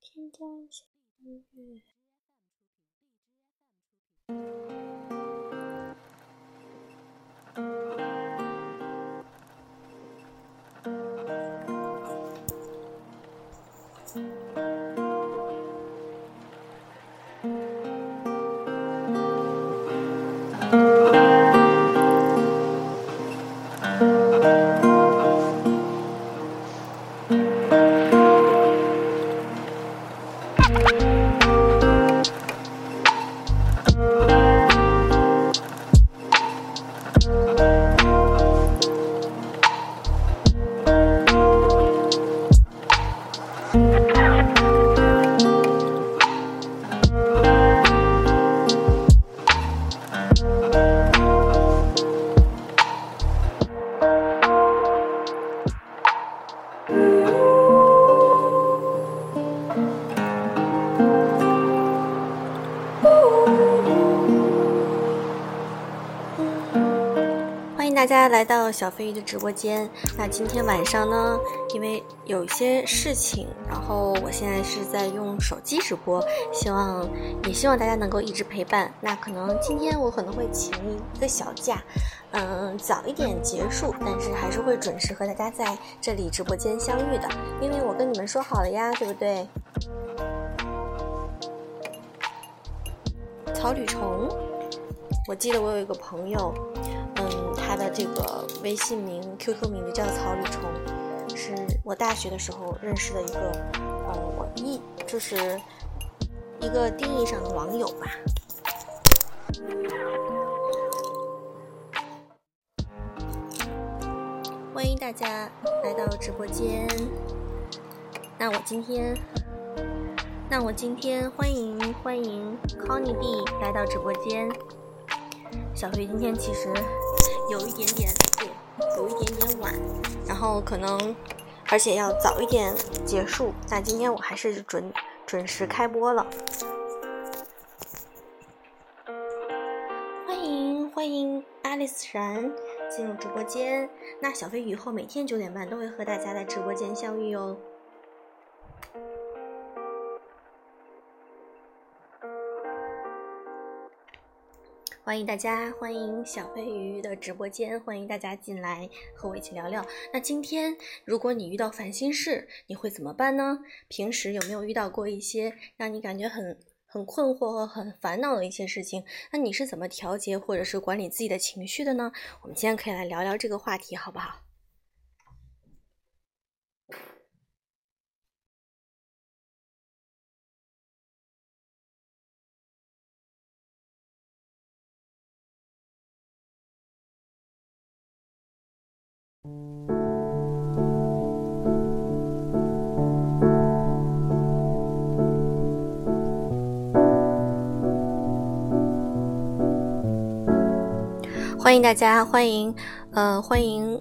添加一下音乐。迎大家来到小飞鱼的直播间。那今天晚上呢，因为有一些事情，然后我现在是在用手机直播，希望也希望大家能够一直陪伴。那可能今天我可能会请一个小假，嗯，早一点结束，但是还是会准时和大家在这里直播间相遇的，因为我跟你们说好了呀，对不对？草履虫，我记得我有一个朋友。的这个微信名、QQ 名字叫草履虫，是我大学的时候认识的一个，呃，我一就是一个定义上的网友吧。欢迎大家来到直播间。那我今天，那我今天欢迎欢迎 Conny D 来到直播间。小飞今天其实。有一点点，对，有一点点晚，然后可能，而且要早一点结束。那今天我还是准准时开播了。欢迎欢迎爱丽丝然进入直播间。那小飞以后每天九点半都会和大家在直播间相遇哦。欢迎大家，欢迎小飞鱼的直播间，欢迎大家进来和我一起聊聊。那今天，如果你遇到烦心事，你会怎么办呢？平时有没有遇到过一些让你感觉很很困惑和很烦恼的一些事情？那你是怎么调节或者是管理自己的情绪的呢？我们今天可以来聊聊这个话题，好不好？欢迎大家，欢迎，呃，欢迎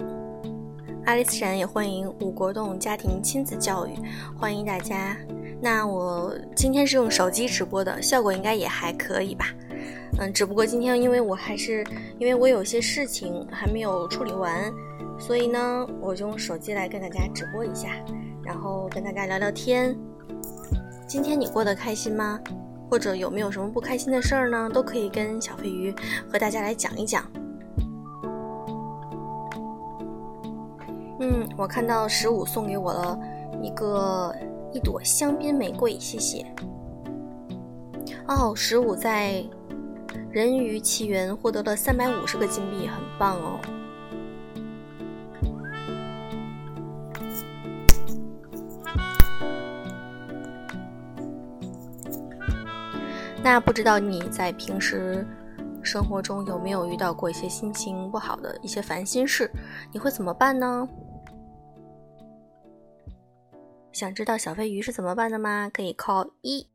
阿丽丝然，也欢迎五国栋家庭亲子教育，欢迎大家。那我今天是用手机直播的，效果应该也还可以吧？嗯，只不过今天因为我还是因为我有些事情还没有处理完。所以呢，我就用手机来跟大家直播一下，然后跟大家聊聊天。今天你过得开心吗？或者有没有什么不开心的事儿呢？都可以跟小飞鱼和大家来讲一讲。嗯，我看到十五送给我了一个一朵香槟玫瑰，谢谢。哦，十五在《人鱼奇缘》获得了三百五十个金币，很棒哦。那不知道你在平时生活中有没有遇到过一些心情不好的一些烦心事？你会怎么办呢？想知道小飞鱼是怎么办的吗？可以 call 一。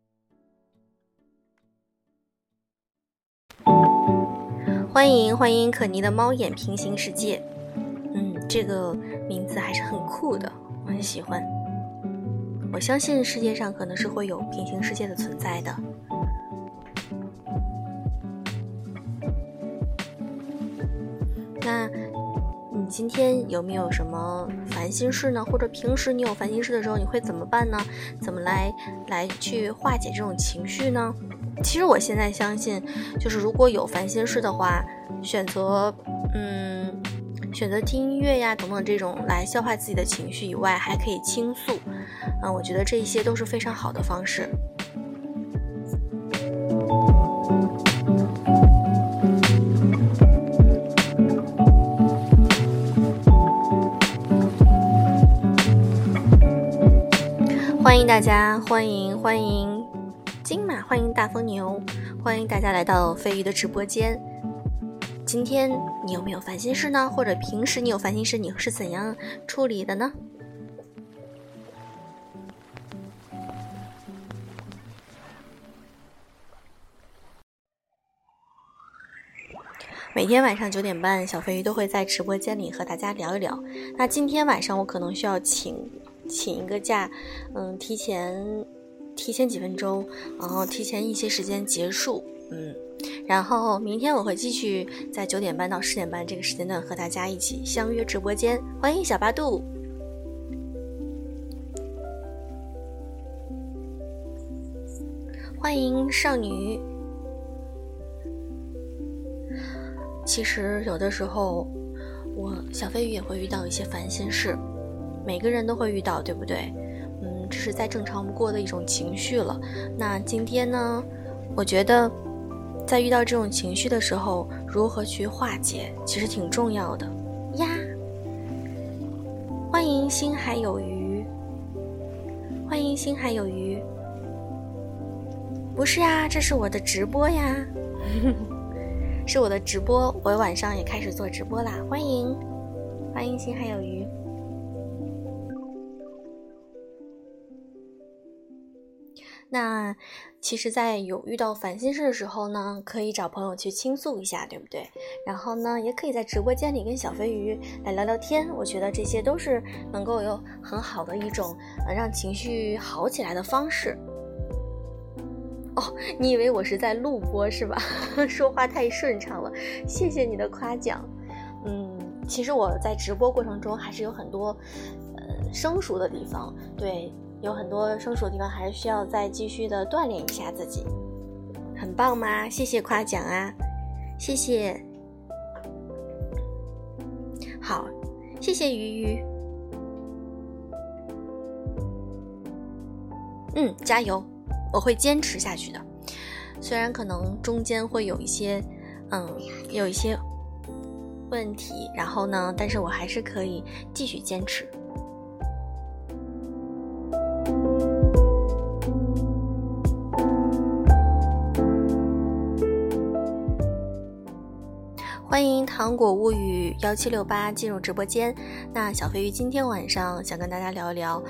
欢迎欢迎可妮的猫眼平行世界，嗯，这个名字还是很酷的，我很喜欢。我相信世界上可能是会有平行世界的存在的。今天有没有什么烦心事呢？或者平时你有烦心事的时候，你会怎么办呢？怎么来来去化解这种情绪呢？其实我现在相信，就是如果有烦心事的话，选择嗯选择听音乐呀等等这种来消化自己的情绪以外，还可以倾诉。嗯，我觉得这一些都是非常好的方式。欢迎大家，欢迎欢迎金马，欢迎大风牛，欢迎大家来到飞鱼的直播间。今天你有没有烦心事呢？或者平时你有烦心事，你是怎样处理的呢？每天晚上九点半，小飞鱼都会在直播间里和大家聊一聊。那今天晚上我可能需要请。请一个假，嗯，提前提前几分钟，然后提前一些时间结束，嗯，然后明天我会继续在九点半到十点半这个时间段和大家一起相约直播间。欢迎小八度，欢迎少女。其实有的时候，我小飞鱼也会遇到一些烦心事。每个人都会遇到，对不对？嗯，这是再正常不过的一种情绪了。那今天呢？我觉得，在遇到这种情绪的时候，如何去化解，其实挺重要的呀。欢迎心海有鱼，欢迎心海有鱼。不是呀，这是我的直播呀，是我的直播。我晚上也开始做直播啦。欢迎，欢迎心海有鱼。那其实，在有遇到烦心事的时候呢，可以找朋友去倾诉一下，对不对？然后呢，也可以在直播间里跟小飞鱼来聊聊天。我觉得这些都是能够有很好的一种呃让情绪好起来的方式。哦，你以为我是在录播是吧？说话太顺畅了，谢谢你的夸奖。嗯，其实我在直播过程中还是有很多呃生疏的地方，对。有很多生疏的地方，还是需要再继续的锻炼一下自己，很棒吗？谢谢夸奖啊，谢谢。好，谢谢鱼鱼。嗯，加油，我会坚持下去的。虽然可能中间会有一些，嗯，有一些问题，然后呢，但是我还是可以继续坚持。欢迎糖果物语幺七六八进入直播间。那小飞鱼今天晚上想跟大家聊一聊，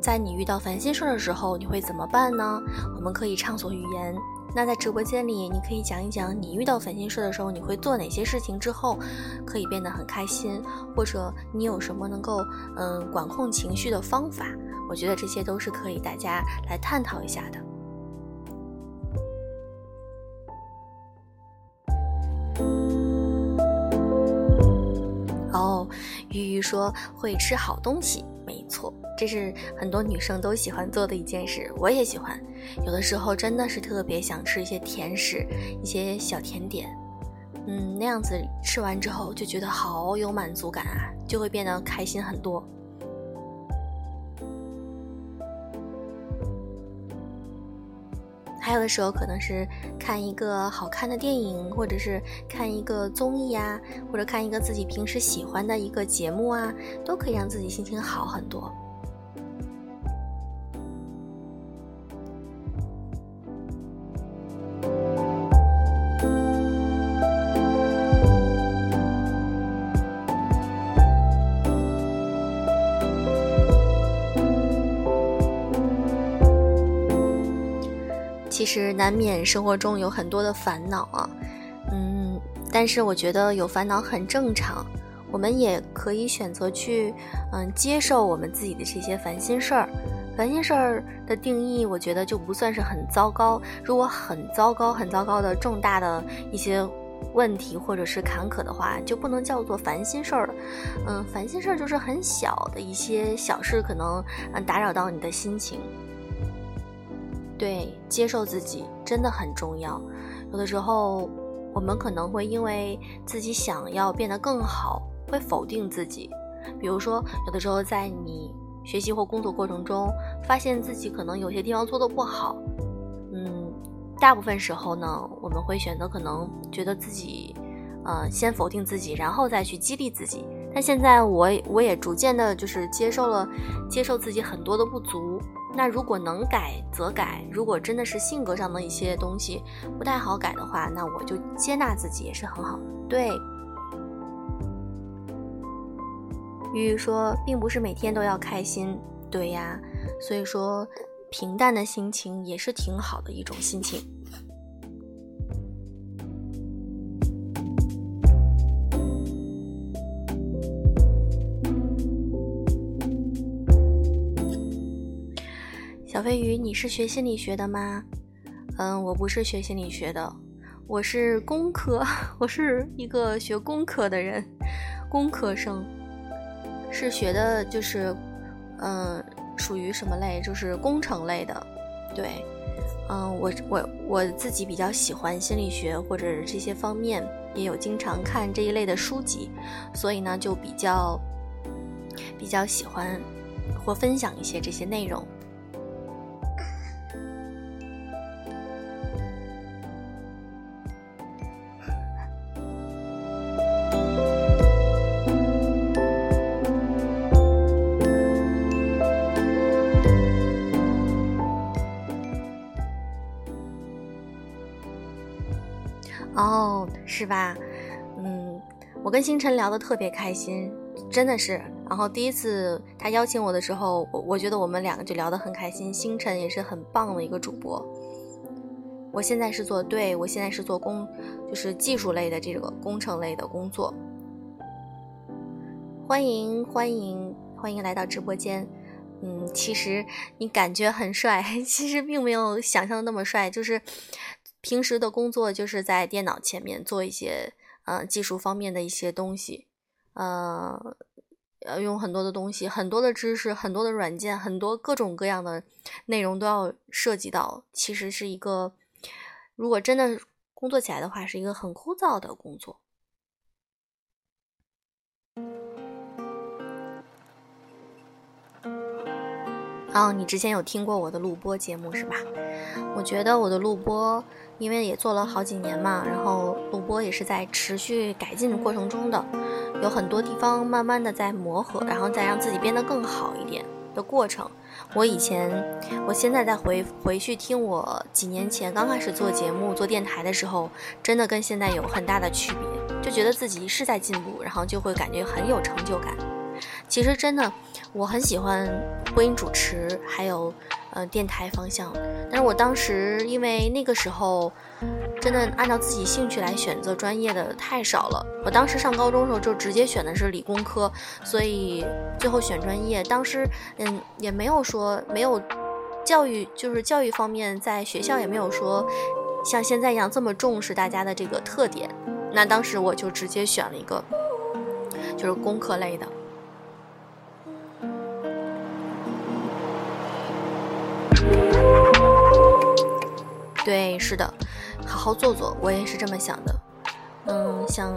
在你遇到烦心事的时候，你会怎么办呢？我们可以畅所欲言。那在直播间里，你可以讲一讲你遇到烦心事的时候，你会做哪些事情之后可以变得很开心，或者你有什么能够嗯管控情绪的方法？我觉得这些都是可以大家来探讨一下的。哦鱼鱼说会吃好东西，没错，这是很多女生都喜欢做的一件事，我也喜欢。有的时候真的是特别想吃一些甜食，一些小甜点，嗯，那样子吃完之后就觉得好有满足感啊，就会变得开心很多。还有的时候可能是看一个好看的电影，或者是看一个综艺啊，或者看一个自己平时喜欢的一个节目啊，都可以让自己心情好很多。其实难免生活中有很多的烦恼啊，嗯，但是我觉得有烦恼很正常，我们也可以选择去，嗯，接受我们自己的这些烦心事儿。烦心事儿的定义，我觉得就不算是很糟糕。如果很糟糕、很糟糕的重大的一些问题或者是坎坷的话，就不能叫做烦心事儿了。嗯，烦心事儿就是很小的一些小事，可能嗯打扰到你的心情。对，接受自己真的很重要。有的时候，我们可能会因为自己想要变得更好，会否定自己。比如说，有的时候在你学习或工作过程中，发现自己可能有些地方做的不好。嗯，大部分时候呢，我们会选择可能觉得自己，呃，先否定自己，然后再去激励自己。但现在我我也逐渐的，就是接受了，接受自己很多的不足。那如果能改则改，如果真的是性格上的一些东西不太好改的话，那我就接纳自己也是很好的。对，鱼鱼说，并不是每天都要开心，对呀，所以说平淡的心情也是挺好的一种心情。飞鱼，你是学心理学的吗？嗯，我不是学心理学的，我是工科，我是一个学工科的人，工科生，是学的就是，嗯，属于什么类？就是工程类的。对，嗯，我我我自己比较喜欢心理学或者这些方面，也有经常看这一类的书籍，所以呢，就比较比较喜欢或分享一些这些内容。哦，是吧？嗯，我跟星辰聊得特别开心，真的是。然后第一次他邀请我的时候，我我觉得我们两个就聊得很开心。星辰也是很棒的一个主播。我现在是做，对我现在是做工，就是技术类的这个工程类的工作。欢迎欢迎欢迎来到直播间。嗯，其实你感觉很帅，其实并没有想象的那么帅，就是。平时的工作就是在电脑前面做一些呃技术方面的一些东西，呃，要用很多的东西，很多的知识，很多的软件，很多各种各样的内容都要涉及到。其实是一个，如果真的工作起来的话，是一个很枯燥的工作。哦，你之前有听过我的录播节目是吧？我觉得我的录播。因为也做了好几年嘛，然后录播也是在持续改进的过程中的，有很多地方慢慢的在磨合，然后再让自己变得更好一点的过程。我以前，我现在再回回去听我几年前刚开始做节目、做电台的时候，真的跟现在有很大的区别，就觉得自己是在进步，然后就会感觉很有成就感。其实真的，我很喜欢播音主持，还有。呃，电台方向，但是我当时因为那个时候，真的按照自己兴趣来选择专业的太少了。我当时上高中的时候就直接选的是理工科，所以最后选专业，当时嗯也没有说没有教育，就是教育方面在学校也没有说像现在一样这么重视大家的这个特点。那当时我就直接选了一个就是工科类的。对，是的，好好做做，我也是这么想的。嗯，像，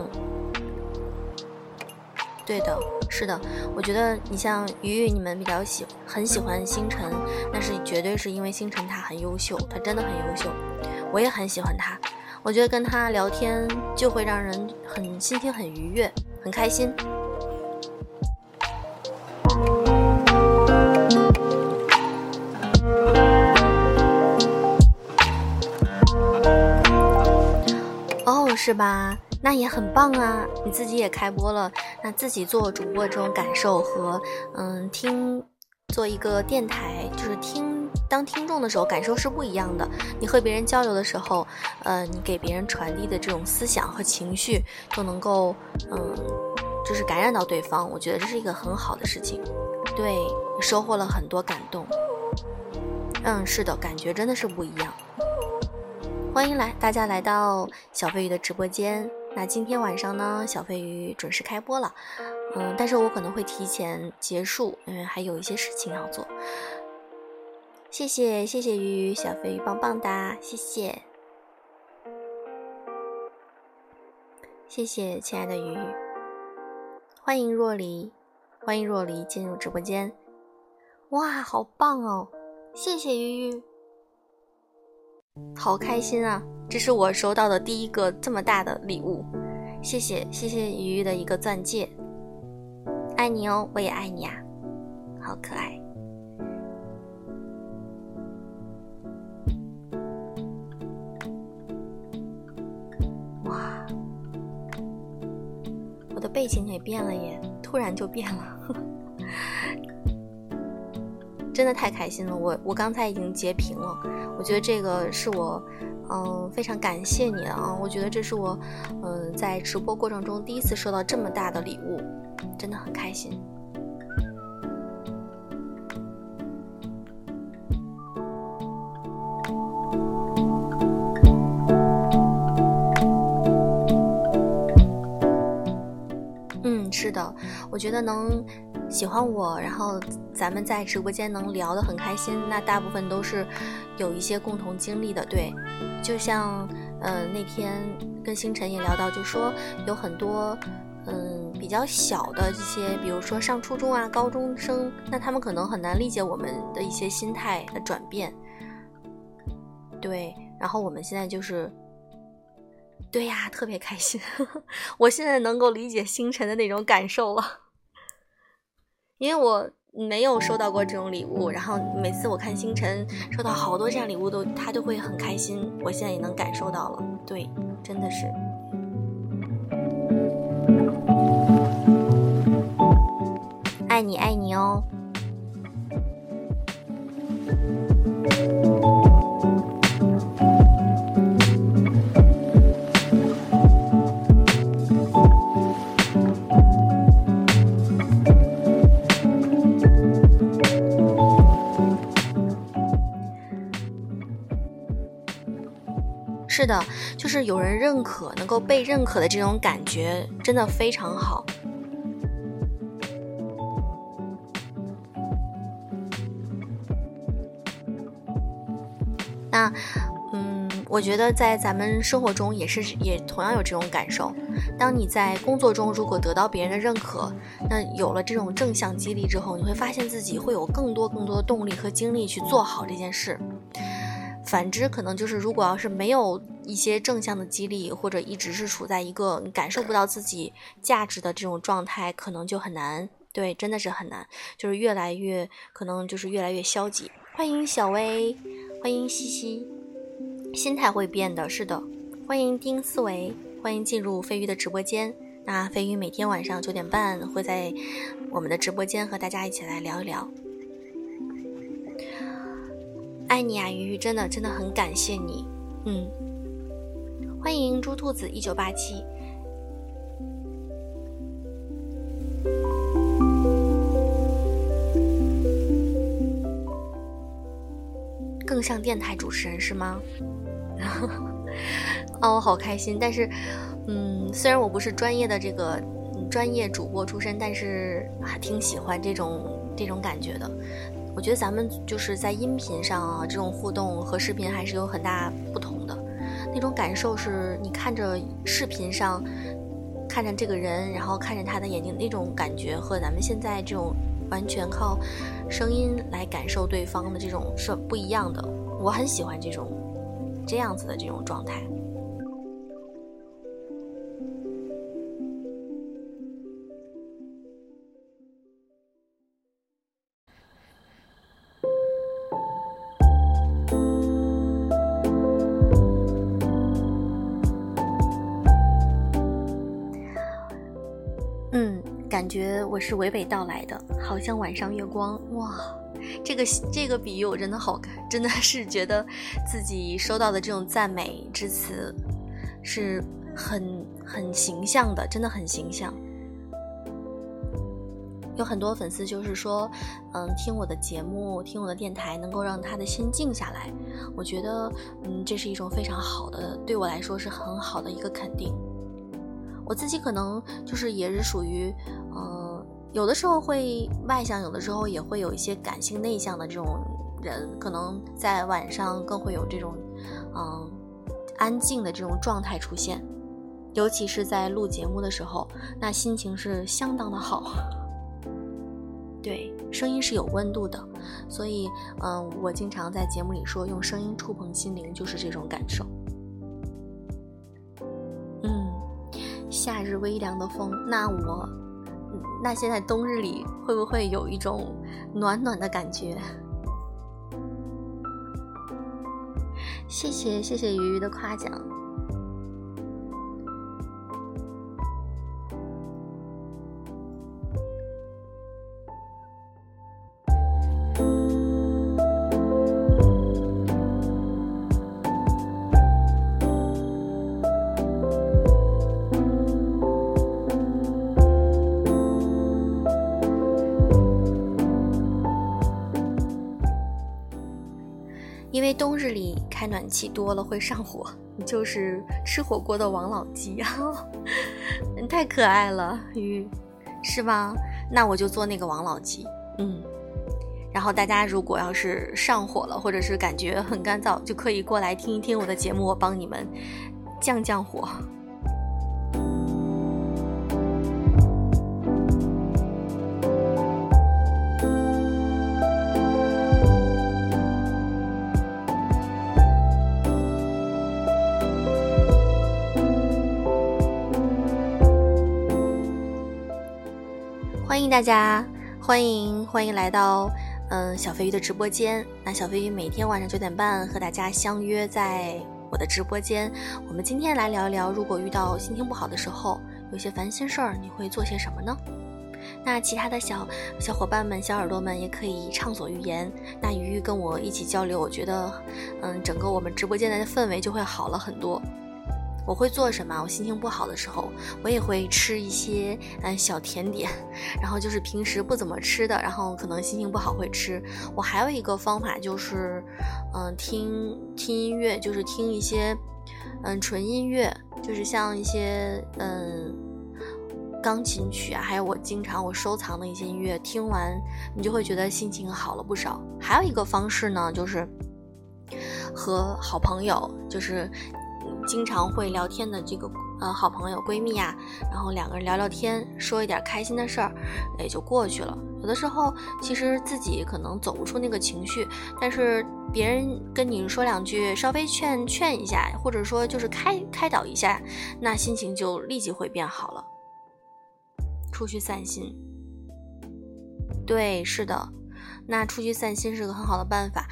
对的，是的，我觉得你像鱼鱼，你们比较喜很喜欢星辰，那是绝对是因为星辰他很优秀，他真的很优秀，我也很喜欢他。我觉得跟他聊天就会让人很心情很愉悦，很开心。是吧？那也很棒啊！你自己也开播了，那自己做主播这种感受和嗯听做一个电台，就是听当听众的时候感受是不一样的。你和别人交流的时候，呃，你给别人传递的这种思想和情绪都能够嗯，就是感染到对方。我觉得这是一个很好的事情，对，收获了很多感动。嗯，是的，感觉真的是不一样。欢迎来大家来到小飞鱼的直播间。那今天晚上呢，小飞鱼准时开播了，嗯，但是我可能会提前结束，因为还有一些事情要做。谢谢谢谢鱼鱼小飞鱼棒棒哒，谢谢谢谢亲爱的鱼鱼，欢迎若离，欢迎若离进入直播间。哇，好棒哦！谢谢鱼鱼，好开心啊！这是我收到的第一个这么大的礼物，谢谢谢谢鱼鱼的一个钻戒，爱你哦，我也爱你啊，好可爱！哇，我的背景也变了耶，突然就变了。真的太开心了，我我刚才已经截屏了。我觉得这个是我，嗯，非常感谢你啊！我觉得这是我，嗯，在直播过程中第一次收到这么大的礼物，真的很开心。嗯，是的，我觉得能。喜欢我，然后咱们在直播间能聊得很开心，那大部分都是有一些共同经历的，对。就像，嗯，那天跟星辰也聊到，就说有很多，嗯，比较小的这些，比如说上初中啊、高中生，那他们可能很难理解我们的一些心态的转变，对。然后我们现在就是，对呀，特别开心，我现在能够理解星辰的那种感受了。因为我没有收到过这种礼物，然后每次我看星辰收到好多这样礼物，都他都会很开心。我现在也能感受到了，对，真的是，爱你爱你哦。是的，就是有人认可，能够被认可的这种感觉，真的非常好。那，嗯，我觉得在咱们生活中也是，也同样有这种感受。当你在工作中如果得到别人的认可，那有了这种正向激励之后，你会发现自己会有更多更多的动力和精力去做好这件事。反之，可能就是如果要是没有一些正向的激励，或者一直是处在一个你感受不到自己价值的这种状态，可能就很难。对，真的是很难，就是越来越可能就是越来越消极。欢迎小薇，欢迎西西，心态会变的，是的。欢迎丁思维，欢迎进入飞鱼的直播间。那飞鱼每天晚上九点半会在我们的直播间和大家一起来聊一聊。爱你啊，鱼鱼，真的真的很感谢你，嗯，欢迎猪兔子一九八七，更像电台主持人是吗？哦，我好开心，但是，嗯，虽然我不是专业的这个专业主播出身，但是还挺喜欢这种这种感觉的。我觉得咱们就是在音频上啊，这种互动和视频还是有很大不同的。那种感受是你看着视频上看着这个人，然后看着他的眼睛那种感觉，和咱们现在这种完全靠声音来感受对方的这种是不一样的。我很喜欢这种这样子的这种状态。感觉我是娓娓道来的，好像晚上月光哇！这个这个比喻我真的好，真的是觉得自己收到的这种赞美之词是很很形象的，真的很形象。有很多粉丝就是说，嗯，听我的节目，听我的电台，能够让他的心静下来。我觉得，嗯，这是一种非常好的，对我来说是很好的一个肯定。我自己可能就是也是属于，嗯，有的时候会外向，有的时候也会有一些感性内向的这种人，可能在晚上更会有这种，嗯，安静的这种状态出现。尤其是在录节目的时候，那心情是相当的好。对，声音是有温度的，所以，嗯，我经常在节目里说，用声音触碰心灵，就是这种感受。夏日微凉的风，那我，那现在冬日里会不会有一种暖暖的感觉？谢谢谢谢鱼鱼的夸奖。开暖气多了会上火，你就是吃火锅的王老吉啊！你 太可爱了，鱼，是吧？那我就做那个王老吉，嗯。然后大家如果要是上火了，或者是感觉很干燥，就可以过来听一听我的节目，我帮你们降降火。迎大家，欢迎欢迎来到嗯小飞鱼的直播间。那小飞鱼每天晚上九点半和大家相约在我的直播间。我们今天来聊一聊，如果遇到心情不好的时候，有些烦心事儿，你会做些什么呢？那其他的小小伙伴们、小耳朵们也可以畅所欲言。那鱼鱼跟我一起交流，我觉得嗯整个我们直播间的氛围就会好了很多。我会做什么？我心情不好的时候，我也会吃一些嗯小甜点，然后就是平时不怎么吃的，然后可能心情不好会吃。我还有一个方法就是，嗯，听听音乐，就是听一些嗯纯音乐，就是像一些嗯钢琴曲啊，还有我经常我收藏的一些音乐，听完你就会觉得心情好了不少。还有一个方式呢，就是和好朋友，就是。经常会聊天的这个呃好朋友闺蜜啊，然后两个人聊聊天，说一点开心的事儿，也就过去了。有的时候其实自己可能走不出那个情绪，但是别人跟你说两句，稍微劝劝一下，或者说就是开开导一下，那心情就立即会变好了。出去散心，对，是的，那出去散心是个很好的办法。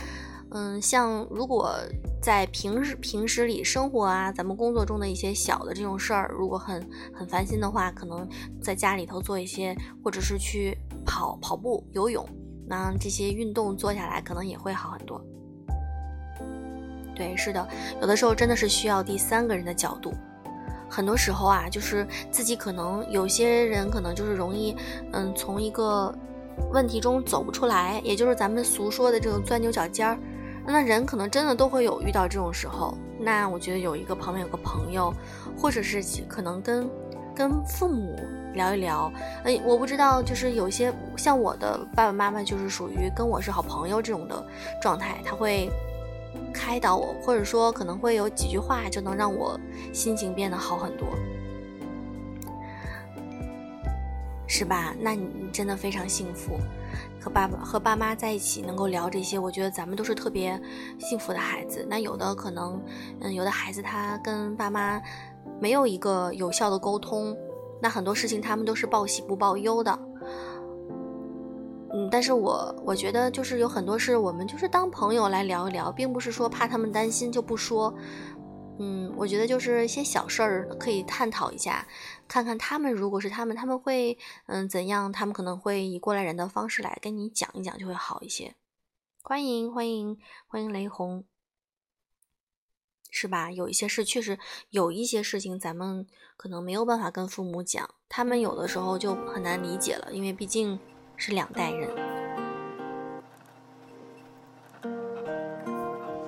嗯，像如果在平时平时里生活啊，咱们工作中的一些小的这种事儿，如果很很烦心的话，可能在家里头做一些，或者是去跑跑步、游泳，那这些运动做下来，可能也会好很多。对，是的，有的时候真的是需要第三个人的角度。很多时候啊，就是自己可能有些人可能就是容易，嗯，从一个问题中走不出来，也就是咱们俗说的这种钻牛角尖儿。那人可能真的都会有遇到这种时候，那我觉得有一个旁边有个朋友，或者是可能跟跟父母聊一聊。哎，我不知道，就是有些像我的爸爸妈妈，就是属于跟我是好朋友这种的状态，他会开导我，或者说可能会有几句话就能让我心情变得好很多，是吧？那你真的非常幸福。和爸爸和爸妈在一起能够聊这些，我觉得咱们都是特别幸福的孩子。那有的可能，嗯，有的孩子他跟爸妈没有一个有效的沟通，那很多事情他们都是报喜不报忧的。嗯，但是我我觉得就是有很多事，我们就是当朋友来聊一聊，并不是说怕他们担心就不说。嗯，我觉得就是一些小事儿可以探讨一下，看看他们如果是他们，他们会嗯怎样？他们可能会以过来人的方式来跟你讲一讲，就会好一些。欢迎欢迎欢迎雷红，是吧？有一些事确实有一些事情，咱们可能没有办法跟父母讲，他们有的时候就很难理解了，因为毕竟是两代人。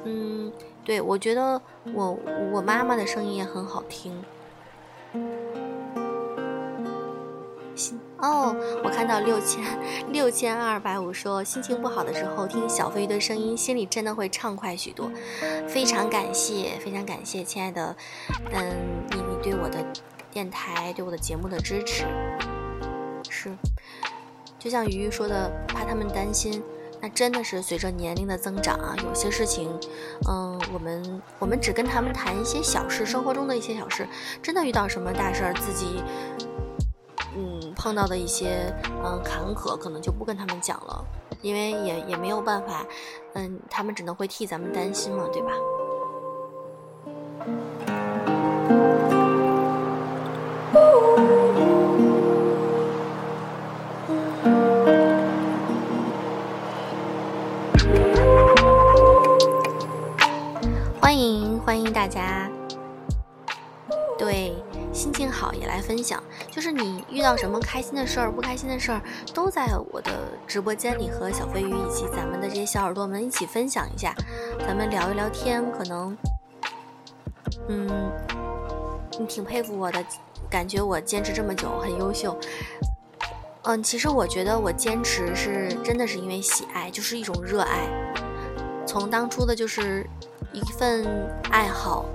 嗯，对，我觉得我我妈妈的声音也很好听。哦，我看到六千六千二百五说心情不好的时候听小飞鱼的声音，心里真的会畅快许多。非常感谢，非常感谢，亲爱的，嗯，你你对我的电台对我的节目的支持，是，就像鱼鱼说的，怕他们担心，那真的是随着年龄的增长啊，有些事情，嗯，我们我们只跟他们谈一些小事，生活中的一些小事，真的遇到什么大事儿，自己。碰到的一些嗯坎坷，可能就不跟他们讲了，因为也也没有办法，嗯，他们只能会替咱们担心嘛，对吧？欢迎欢迎大家，对。心情好也来分享，就是你遇到什么开心的事儿、不开心的事儿，都在我的直播间里和小飞鱼以及咱们的这些小耳朵们一起分享一下，咱们聊一聊天。可能，嗯，你挺佩服我的，感觉我坚持这么久很优秀。嗯，其实我觉得我坚持是真的是因为喜爱，就是一种热爱。从当初的就是一份爱好。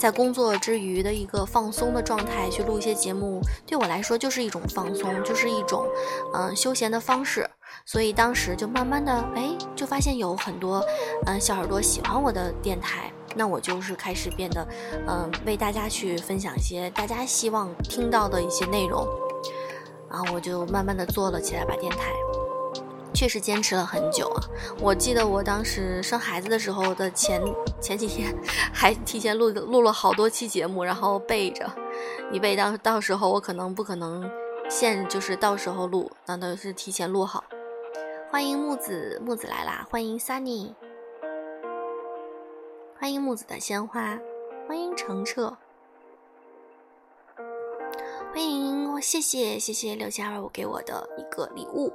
在工作之余的一个放松的状态去录一些节目，对我来说就是一种放松，就是一种嗯休闲的方式。所以当时就慢慢的哎，就发现有很多嗯小耳朵喜欢我的电台，那我就是开始变得嗯为大家去分享一些大家希望听到的一些内容，然后我就慢慢的做了起来，把电台。确实坚持了很久啊！我记得我当时生孩子的时候的前前几天，还提前录录了好多期节目，然后备着，以备到到时候我可能不可能现就是到时候录，那都是提前录好。欢迎木子，木子来啦！欢迎 Sunny，欢迎木子的鲜花，欢迎澄澈，欢迎谢谢谢谢六七二五给我的一个礼物。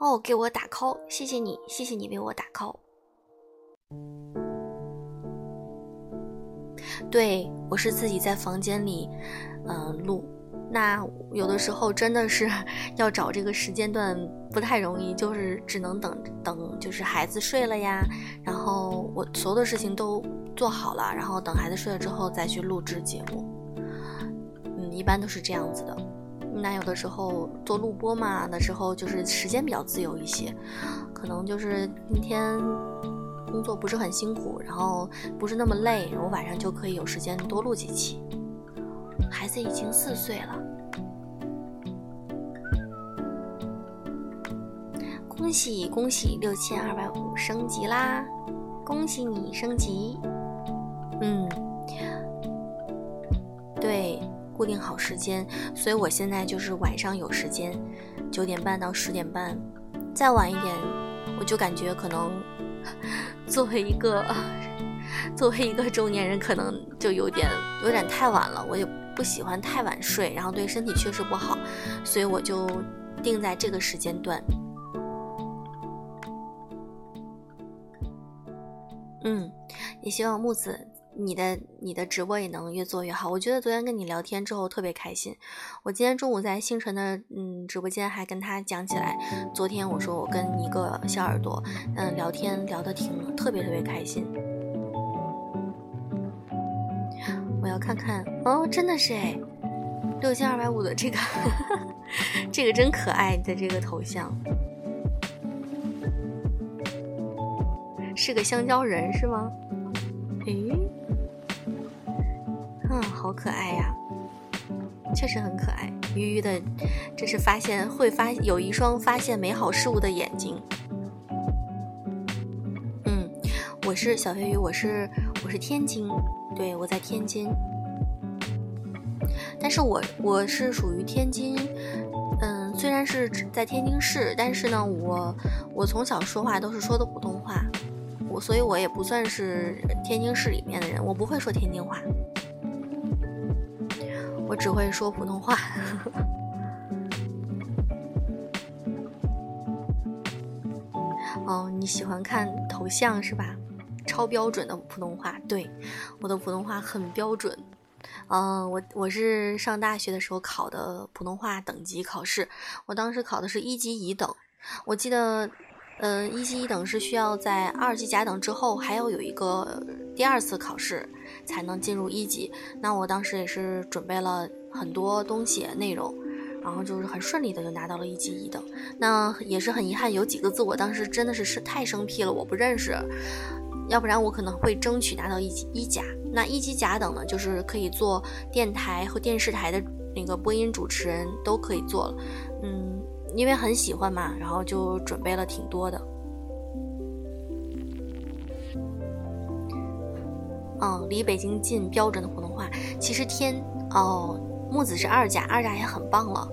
哦，给我打 call，谢谢你，谢谢你为我打 call。对我是自己在房间里，嗯，录。那有的时候真的是 要找这个时间段不太容易，就是只能等等，就是孩子睡了呀，然后我所有的事情都做好了，然后等孩子睡了之后再去录制节目。嗯，一般都是这样子的。那有的时候做录播嘛的时候，就是时间比较自由一些，可能就是今天工作不是很辛苦，然后不是那么累，我晚上就可以有时间多录几期。孩子已经四岁了，恭喜恭喜六千二百五升级啦！恭喜你升级，嗯，对。固定好时间，所以我现在就是晚上有时间，九点半到十点半，再晚一点，我就感觉可能 作为一个 作为一个中年人，可能就有点有点太晚了。我也不喜欢太晚睡，然后对身体确实不好，所以我就定在这个时间段。嗯，也希望木子。你的你的直播也能越做越好。我觉得昨天跟你聊天之后特别开心。我今天中午在星辰的嗯直播间还跟他讲起来，昨天我说我跟一个小耳朵嗯聊天聊得挺特别特别开心。我要看看哦，真的是哎，六千二百五的这个 这个真可爱的这个头像，是个香蕉人是吗？诶。嗯，好可爱呀，确实很可爱。鱼鱼的，这是发现会发有一双发现美好事物的眼睛。嗯，我是小飞鱼，我是我是天津，对我在天津。但是我我是属于天津，嗯，虽然是在天津市，但是呢，我我从小说话都是说的普通话，我所以我也不算是天津市里面的人，我不会说天津话。我只会说普通话。哦，你喜欢看头像是吧？超标准的普通话，对，我的普通话很标准。嗯，我我是上大学的时候考的普通话等级考试，我当时考的是一级乙等。我记得，嗯，一级乙等是需要在二级甲等之后还要有一个第二次考试才能进入一级。那我当时也是准备了很多东西内容，然后就是很顺利的就拿到了一级乙等。那也是很遗憾，有几个字我当时真的是是太生僻了，我不认识。要不然我可能会争取拿到一级一甲。那一级甲等呢，就是可以做电台和电视台的那个播音主持人，都可以做了。嗯，因为很喜欢嘛，然后就准备了挺多的。嗯，离北京近，标准的普通话。其实天哦，木子是二甲，二甲也很棒了。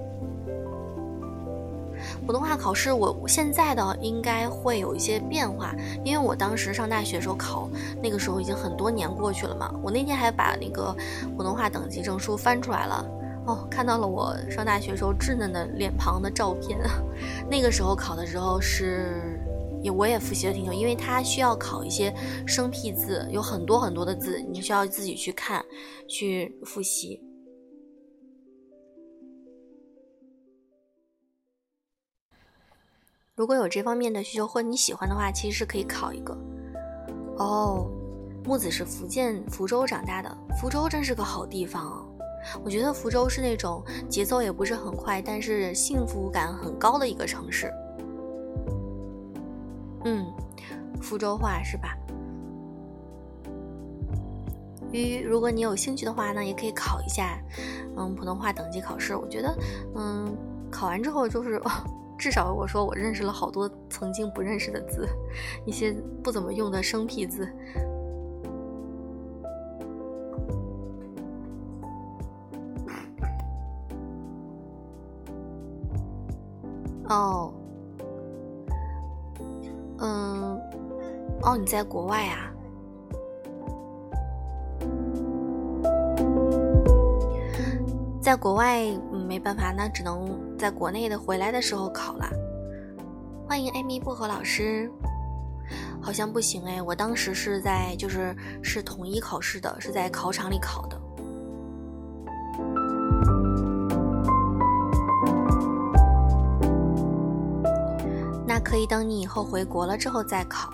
普通话考试，我现在的应该会有一些变化，因为我当时上大学的时候考，那个时候已经很多年过去了嘛。我那天还把那个普通话等级证书翻出来了，哦，看到了我上大学时候稚嫩的脸庞的照片。那个时候考的时候是，也我也复习了挺久，因为它需要考一些生僻字，有很多很多的字，你需要自己去看，去复习。如果有这方面的需求或你喜欢的话，其实是可以考一个。哦，木子是福建福州长大的，福州真是个好地方哦。我觉得福州是那种节奏也不是很快，但是幸福感很高的一个城市。嗯，福州话是吧？鱼，如果你有兴趣的话呢，也可以考一下，嗯，普通话等级考试。我觉得，嗯，考完之后就是。至少我说我认识了好多曾经不认识的字，一些不怎么用的生僻字。哦，嗯，哦，你在国外啊？在国外，嗯，没办法，那只能在国内的回来的时候考了。欢迎艾米薄荷老师，好像不行哎，我当时是在就是是统一考试的，是在考场里考的。可以等你以后回国了之后再考。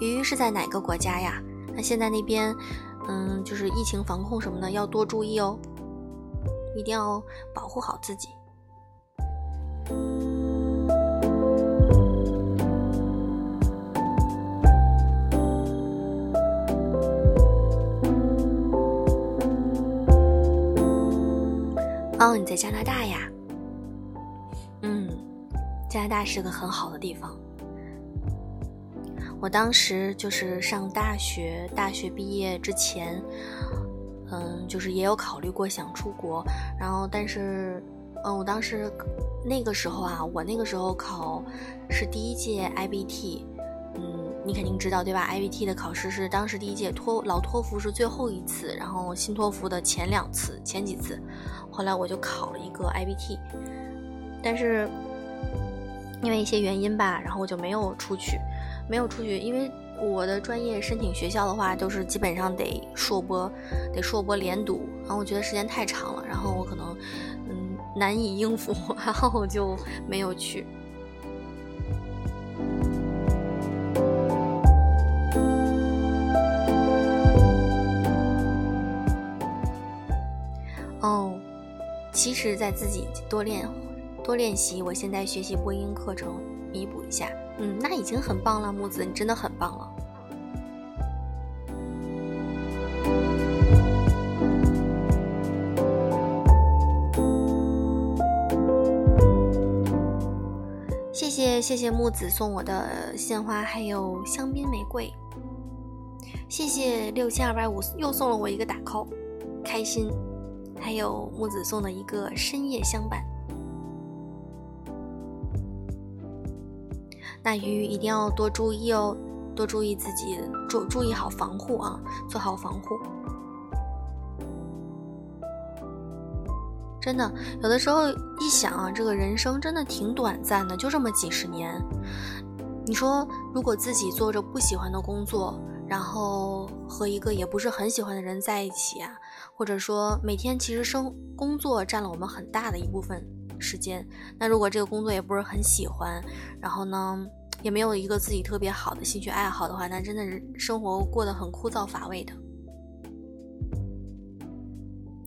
鱼是在哪个国家呀？那现在那边。嗯，就是疫情防控什么的要多注意哦，一定要保护好自己。哦，你在加拿大呀？加拿大是个很好的地方。我当时就是上大学，大学毕业之前，嗯，就是也有考虑过想出国，然后但是，嗯，我当时那个时候啊，我那个时候考是第一届 IBT，嗯，你肯定知道对吧？IBT 的考试是当时第一届托老托福是最后一次，然后新托福的前两次，前几次，后来我就考了一个 IBT，但是因为一些原因吧，然后我就没有出去。没有出去，因为我的专业申请学校的话，都是基本上得硕博，得硕博连读，然后我觉得时间太长了，然后我可能嗯难以应付，然后我就没有去。哦，其实，在自己多练多练习，我现在学习播音课程，弥补一下。嗯，那已经很棒了，木子，你真的很棒了。谢谢谢谢木子送我的鲜花，还有香槟玫瑰。谢谢六千二百五又送了我一个打 call，开心。还有木子送的一个深夜相伴。那鱼一定要多注意哦，多注意自己，注注意好防护啊，做好防护。真的，有的时候一想啊，这个人生真的挺短暂的，就这么几十年。你说，如果自己做着不喜欢的工作，然后和一个也不是很喜欢的人在一起啊，或者说每天其实生工作占了我们很大的一部分时间，那如果这个工作也不是很喜欢，然后呢，也没有一个自己特别好的兴趣爱好的话，那真的是生活过得很枯燥乏味的。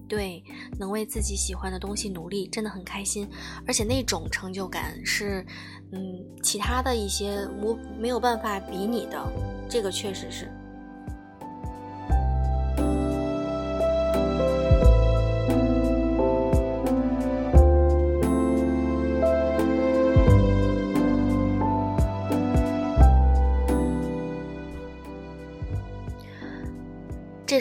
对，能为自己喜欢的东西努力，真的很开心，而且那种成就感是，嗯，其他的一些我没有办法比拟的，这个确实是。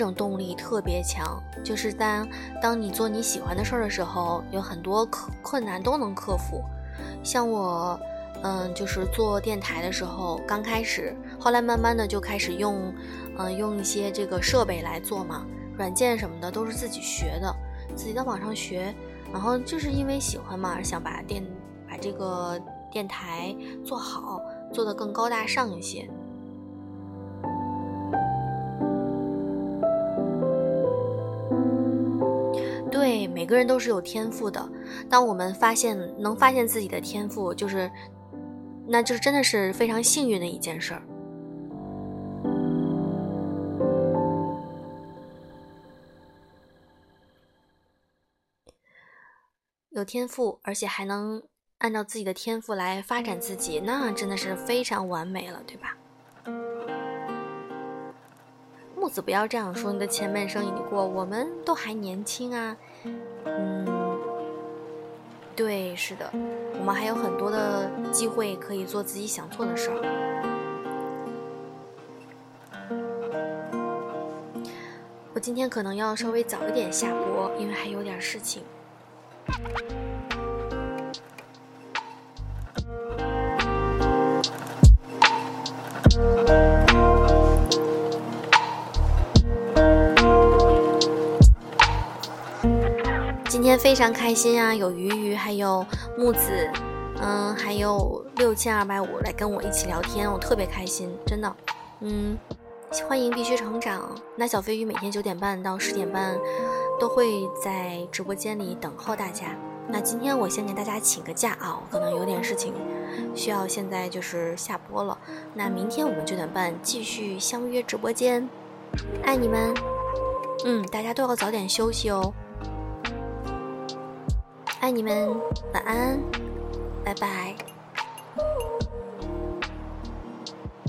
种动力特别强，就是当当你做你喜欢的事儿的时候，有很多困困难都能克服。像我，嗯，就是做电台的时候，刚开始，后来慢慢的就开始用，嗯，用一些这个设备来做嘛，软件什么的都是自己学的，自己在网上学，然后就是因为喜欢嘛，想把电把这个电台做好，做得更高大上一些。每个人都是有天赋的。当我们发现能发现自己的天赋，就是，那就是真的是非常幸运的一件事儿。有天赋，而且还能按照自己的天赋来发展自己，那真的是非常完美了，对吧？木子，不要这样说，你的前半生已过，我们都还年轻啊。嗯，对，是的，我们还有很多的机会可以做自己想做的事儿。我今天可能要稍微早一点下播，因为还有点事情。非常开心啊！有鱼鱼，还有木子，嗯，还有六千二百五来跟我一起聊天，我特别开心，真的。嗯，欢迎必须成长。那小飞鱼每天九点半到十点半都会在直播间里等候大家。那今天我先给大家请个假啊，我可能有点事情需要现在就是下播了。那明天我们九点半继续相约直播间，爱你们。嗯，大家都要早点休息哦。爱你们，晚安，拜拜。